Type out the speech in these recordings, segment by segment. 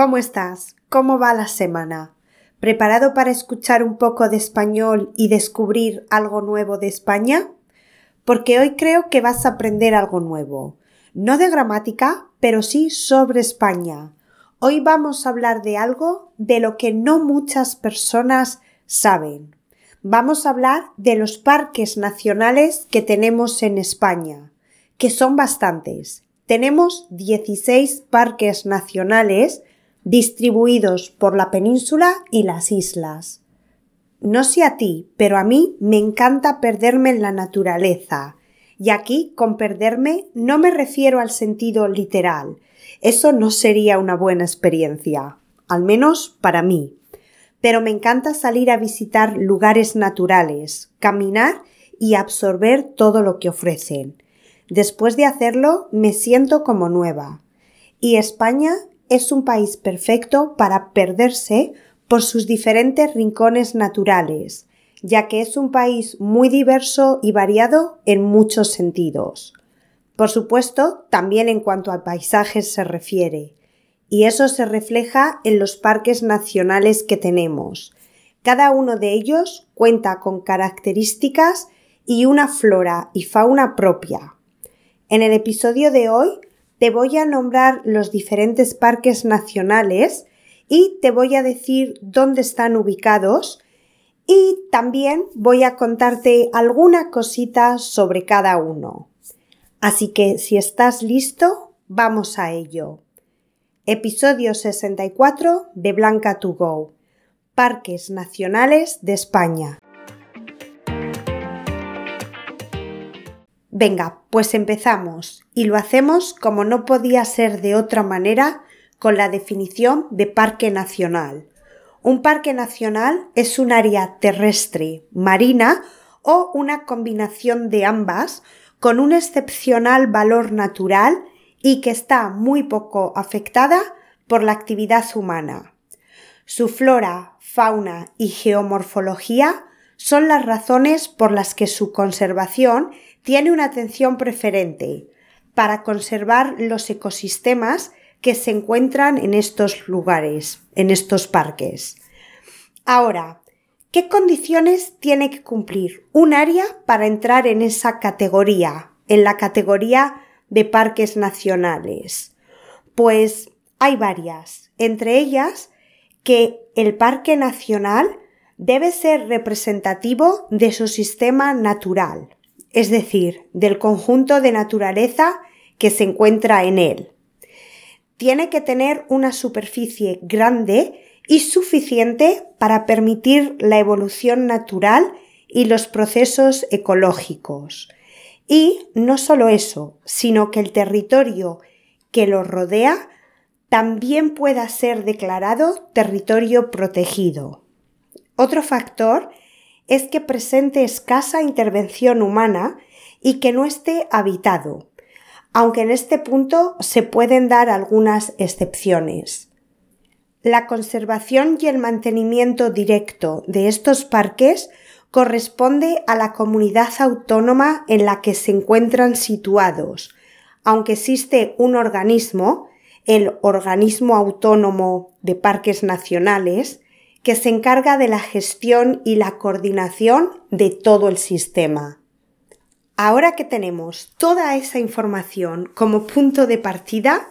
¿Cómo estás? ¿Cómo va la semana? ¿Preparado para escuchar un poco de español y descubrir algo nuevo de España? Porque hoy creo que vas a aprender algo nuevo. No de gramática, pero sí sobre España. Hoy vamos a hablar de algo de lo que no muchas personas saben. Vamos a hablar de los parques nacionales que tenemos en España, que son bastantes. Tenemos 16 parques nacionales distribuidos por la península y las islas. No sé a ti, pero a mí me encanta perderme en la naturaleza. Y aquí, con perderme, no me refiero al sentido literal. Eso no sería una buena experiencia, al menos para mí. Pero me encanta salir a visitar lugares naturales, caminar y absorber todo lo que ofrecen. Después de hacerlo, me siento como nueva. Y España es un país perfecto para perderse por sus diferentes rincones naturales, ya que es un país muy diverso y variado en muchos sentidos. Por supuesto, también en cuanto a paisajes se refiere, y eso se refleja en los parques nacionales que tenemos. Cada uno de ellos cuenta con características y una flora y fauna propia. En el episodio de hoy te voy a nombrar los diferentes parques nacionales y te voy a decir dónde están ubicados y también voy a contarte alguna cosita sobre cada uno. Así que si estás listo, vamos a ello. Episodio 64 de Blanca to Go. Parques Nacionales de España. Venga, pues empezamos y lo hacemos como no podía ser de otra manera con la definición de parque nacional. Un parque nacional es un área terrestre, marina o una combinación de ambas con un excepcional valor natural y que está muy poco afectada por la actividad humana. Su flora, fauna y geomorfología son las razones por las que su conservación tiene una atención preferente para conservar los ecosistemas que se encuentran en estos lugares, en estos parques. Ahora, ¿qué condiciones tiene que cumplir un área para entrar en esa categoría, en la categoría de parques nacionales? Pues hay varias, entre ellas que el parque nacional debe ser representativo de su sistema natural, es decir, del conjunto de naturaleza que se encuentra en él. Tiene que tener una superficie grande y suficiente para permitir la evolución natural y los procesos ecológicos. Y no solo eso, sino que el territorio que lo rodea también pueda ser declarado territorio protegido. Otro factor es que presente escasa intervención humana y que no esté habitado, aunque en este punto se pueden dar algunas excepciones. La conservación y el mantenimiento directo de estos parques corresponde a la comunidad autónoma en la que se encuentran situados, aunque existe un organismo, el Organismo Autónomo de Parques Nacionales, que se encarga de la gestión y la coordinación de todo el sistema. Ahora que tenemos toda esa información como punto de partida,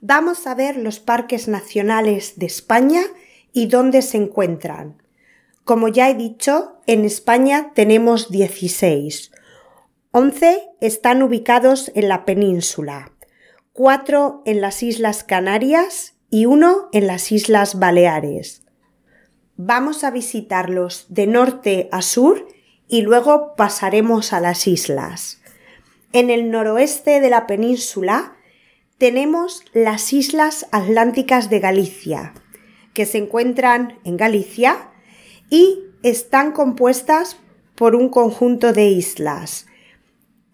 vamos a ver los parques nacionales de España y dónde se encuentran. Como ya he dicho, en España tenemos 16. 11 están ubicados en la península, 4 en las Islas Canarias y 1 en las Islas Baleares. Vamos a visitarlos de norte a sur y luego pasaremos a las islas. En el noroeste de la península tenemos las Islas Atlánticas de Galicia, que se encuentran en Galicia y están compuestas por un conjunto de islas.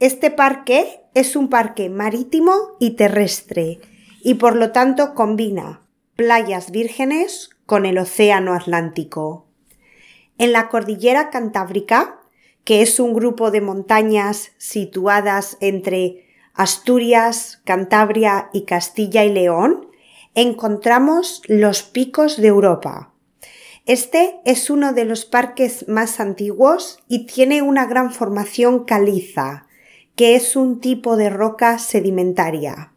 Este parque es un parque marítimo y terrestre y por lo tanto combina playas vírgenes con el Océano Atlántico. En la cordillera Cantábrica, que es un grupo de montañas situadas entre Asturias, Cantabria y Castilla y León, encontramos los picos de Europa. Este es uno de los parques más antiguos y tiene una gran formación caliza, que es un tipo de roca sedimentaria.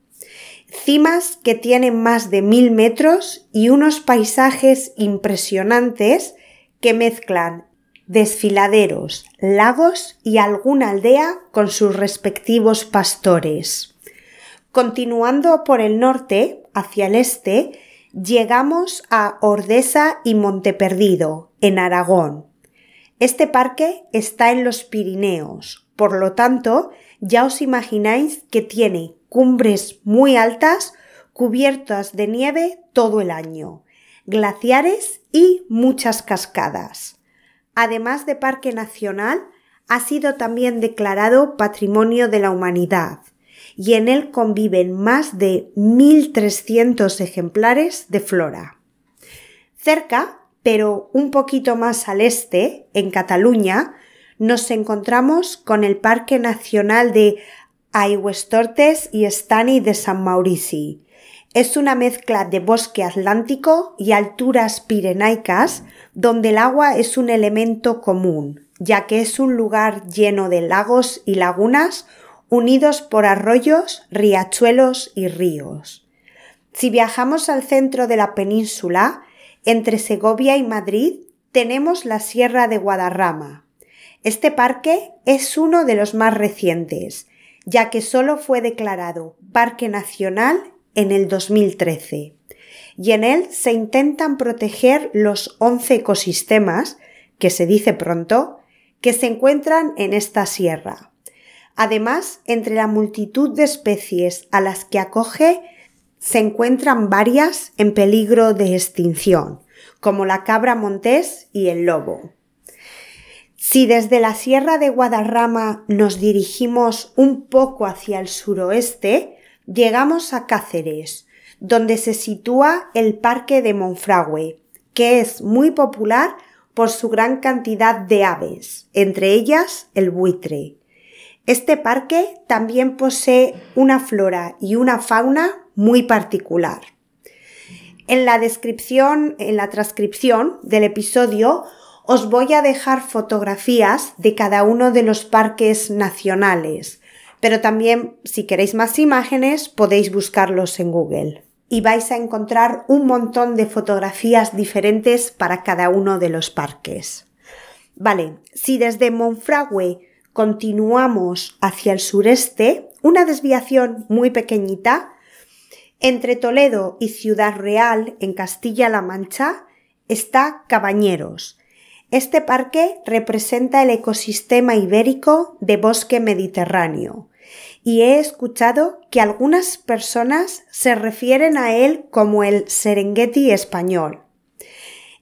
Cimas que tienen más de mil metros y unos paisajes impresionantes que mezclan desfiladeros, lagos y alguna aldea con sus respectivos pastores. Continuando por el norte, hacia el este, llegamos a Ordesa y Monteperdido, en Aragón. Este parque está en los Pirineos, por lo tanto, ya os imagináis que tiene cumbres muy altas cubiertas de nieve todo el año, glaciares y muchas cascadas. Además de parque nacional, ha sido también declarado Patrimonio de la Humanidad y en él conviven más de 1.300 ejemplares de flora. Cerca, pero un poquito más al este, en Cataluña, nos encontramos con el Parque Nacional de Aigüestortes y Estany de San Maurici. Es una mezcla de bosque atlántico y alturas pirenaicas donde el agua es un elemento común, ya que es un lugar lleno de lagos y lagunas unidos por arroyos, riachuelos y ríos. Si viajamos al centro de la península, entre Segovia y Madrid, tenemos la Sierra de Guadarrama. Este parque es uno de los más recientes, ya que solo fue declarado Parque Nacional en el 2013. Y en él se intentan proteger los 11 ecosistemas, que se dice pronto, que se encuentran en esta sierra. Además, entre la multitud de especies a las que acoge se encuentran varias en peligro de extinción, como la cabra montés y el lobo. Si desde la Sierra de Guadarrama nos dirigimos un poco hacia el suroeste, llegamos a Cáceres, donde se sitúa el Parque de Monfragüe, que es muy popular por su gran cantidad de aves, entre ellas el buitre. Este parque también posee una flora y una fauna muy particular. En la descripción, en la transcripción del episodio, os voy a dejar fotografías de cada uno de los parques nacionales, pero también si queréis más imágenes podéis buscarlos en Google y vais a encontrar un montón de fotografías diferentes para cada uno de los parques. Vale, si desde Monfragüe continuamos hacia el sureste, una desviación muy pequeñita, entre Toledo y Ciudad Real, en Castilla-La Mancha, está Cabañeros. Este parque representa el ecosistema ibérico de bosque mediterráneo y he escuchado que algunas personas se refieren a él como el Serengeti español.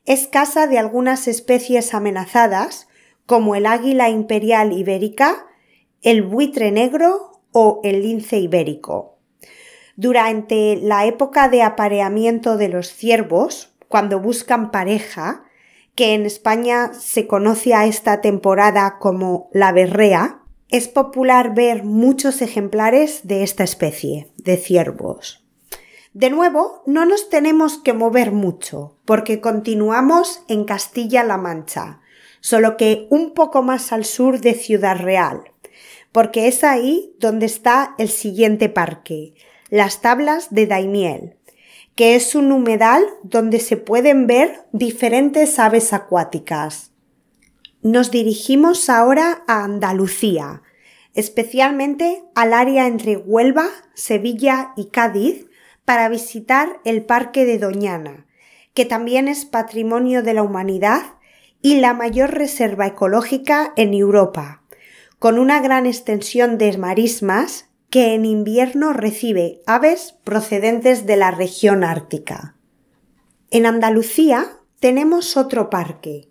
Es casa de algunas especies amenazadas como el águila imperial ibérica, el buitre negro o el lince ibérico. Durante la época de apareamiento de los ciervos, cuando buscan pareja, que en España se conoce a esta temporada como la berrea, es popular ver muchos ejemplares de esta especie de ciervos. De nuevo, no nos tenemos que mover mucho, porque continuamos en Castilla-La Mancha, solo que un poco más al sur de Ciudad Real, porque es ahí donde está el siguiente parque, las tablas de Daimiel, que es un humedal donde se pueden ver diferentes aves acuáticas. Nos dirigimos ahora a Andalucía, especialmente al área entre Huelva, Sevilla y Cádiz, para visitar el Parque de Doñana, que también es Patrimonio de la Humanidad y la mayor reserva ecológica en Europa, con una gran extensión de marismas que en invierno recibe aves procedentes de la región ártica. En Andalucía tenemos otro parque.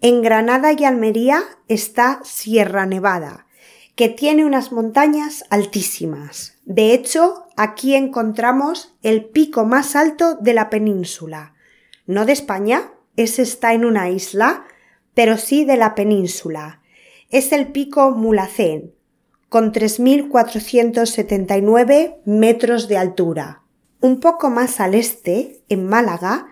En Granada y Almería está Sierra Nevada, que tiene unas montañas altísimas. De hecho, aquí encontramos el pico más alto de la península, no de España, ese está en una isla, pero sí de la península. Es el pico Mulacén, con 3.479 metros de altura. un poco más al este, en Málaga,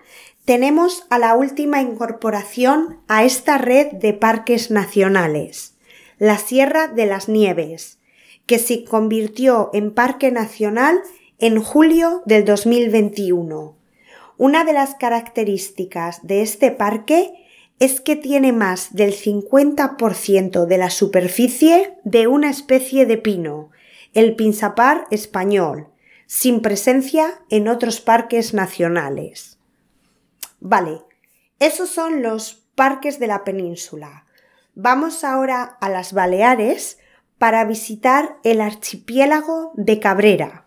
tenemos a la última incorporación a esta red de parques nacionales, la Sierra de las Nieves, que se convirtió en parque nacional en julio del 2021. Una de las características de este parque es que tiene más del 50% de la superficie de una especie de pino, el pinzapar español, sin presencia en otros parques nacionales. Vale, esos son los parques de la península. Vamos ahora a las Baleares para visitar el archipiélago de Cabrera,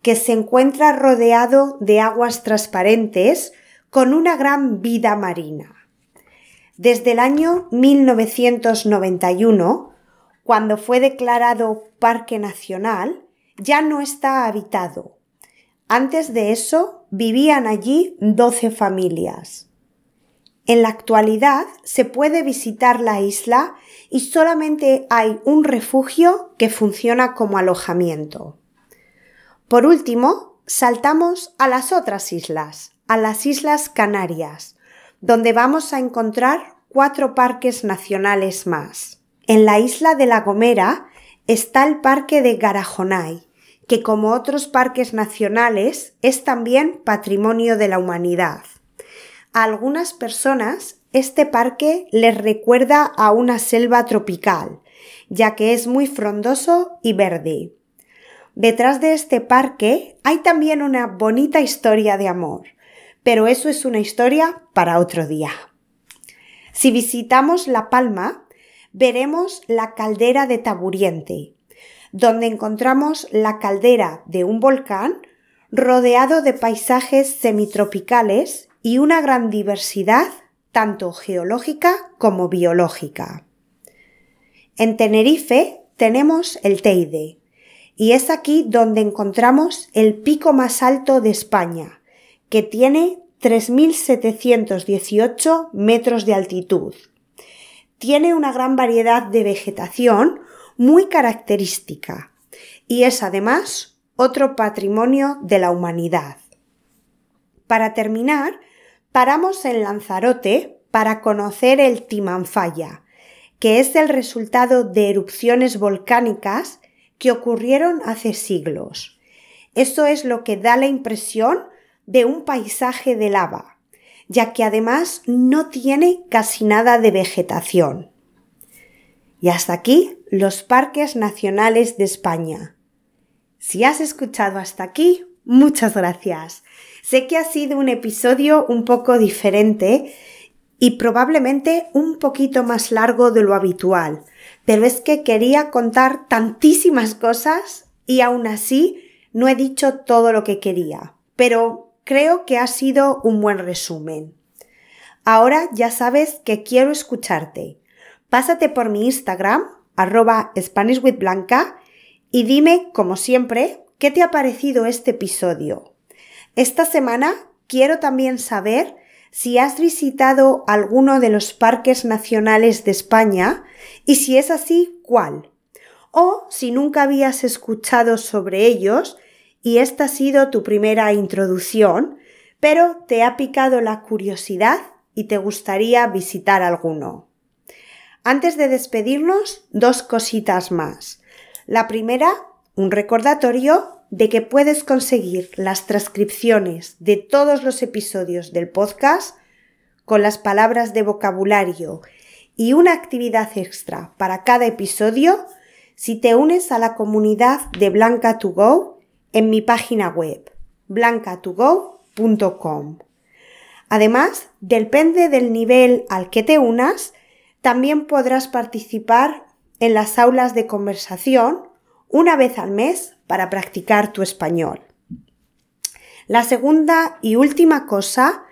que se encuentra rodeado de aguas transparentes con una gran vida marina. Desde el año 1991, cuando fue declarado Parque Nacional, ya no está habitado. Antes de eso vivían allí 12 familias. En la actualidad se puede visitar la isla y solamente hay un refugio que funciona como alojamiento. Por último, saltamos a las otras islas, a las Islas Canarias, donde vamos a encontrar cuatro parques nacionales más. En la isla de La Gomera está el Parque de Garajonay, que como otros parques nacionales es también patrimonio de la humanidad. A algunas personas este parque les recuerda a una selva tropical, ya que es muy frondoso y verde. Detrás de este parque hay también una bonita historia de amor, pero eso es una historia para otro día. Si visitamos La Palma, veremos la caldera de Taburiente, donde encontramos la caldera de un volcán rodeado de paisajes semitropicales y una gran diversidad tanto geológica como biológica. En Tenerife tenemos el Teide, y es aquí donde encontramos el pico más alto de España, que tiene 3.718 metros de altitud. Tiene una gran variedad de vegetación muy característica y es además otro patrimonio de la humanidad. Para terminar, paramos en Lanzarote para conocer el Timanfaya, que es el resultado de erupciones volcánicas que ocurrieron hace siglos. Eso es lo que da la impresión de un paisaje de lava, ya que además no tiene casi nada de vegetación. Y hasta aquí los parques nacionales de España. Si has escuchado hasta aquí, muchas gracias. Sé que ha sido un episodio un poco diferente y probablemente un poquito más largo de lo habitual, pero es que quería contar tantísimas cosas y aún así no he dicho todo lo que quería, pero creo que ha sido un buen resumen. Ahora ya sabes que quiero escucharte pásate por mi Instagram, arroba SpanishWithBlanca, y dime, como siempre, qué te ha parecido este episodio. Esta semana quiero también saber si has visitado alguno de los parques nacionales de España y si es así, cuál. O si nunca habías escuchado sobre ellos y esta ha sido tu primera introducción, pero te ha picado la curiosidad y te gustaría visitar alguno. Antes de despedirnos, dos cositas más. La primera, un recordatorio de que puedes conseguir las transcripciones de todos los episodios del podcast con las palabras de vocabulario y una actividad extra para cada episodio si te unes a la comunidad de Blanca2Go en mi página web blanca2go.com. Además, depende del nivel al que te unas, también podrás participar en las aulas de conversación una vez al mes para practicar tu español. La segunda y última cosa,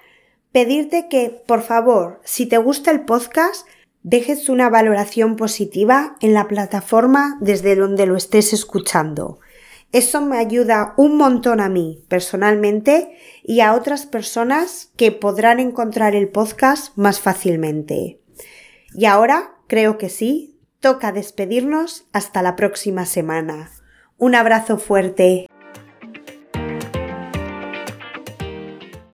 pedirte que, por favor, si te gusta el podcast, dejes una valoración positiva en la plataforma desde donde lo estés escuchando. Eso me ayuda un montón a mí personalmente y a otras personas que podrán encontrar el podcast más fácilmente. Y ahora, creo que sí, toca despedirnos hasta la próxima semana. Un abrazo fuerte.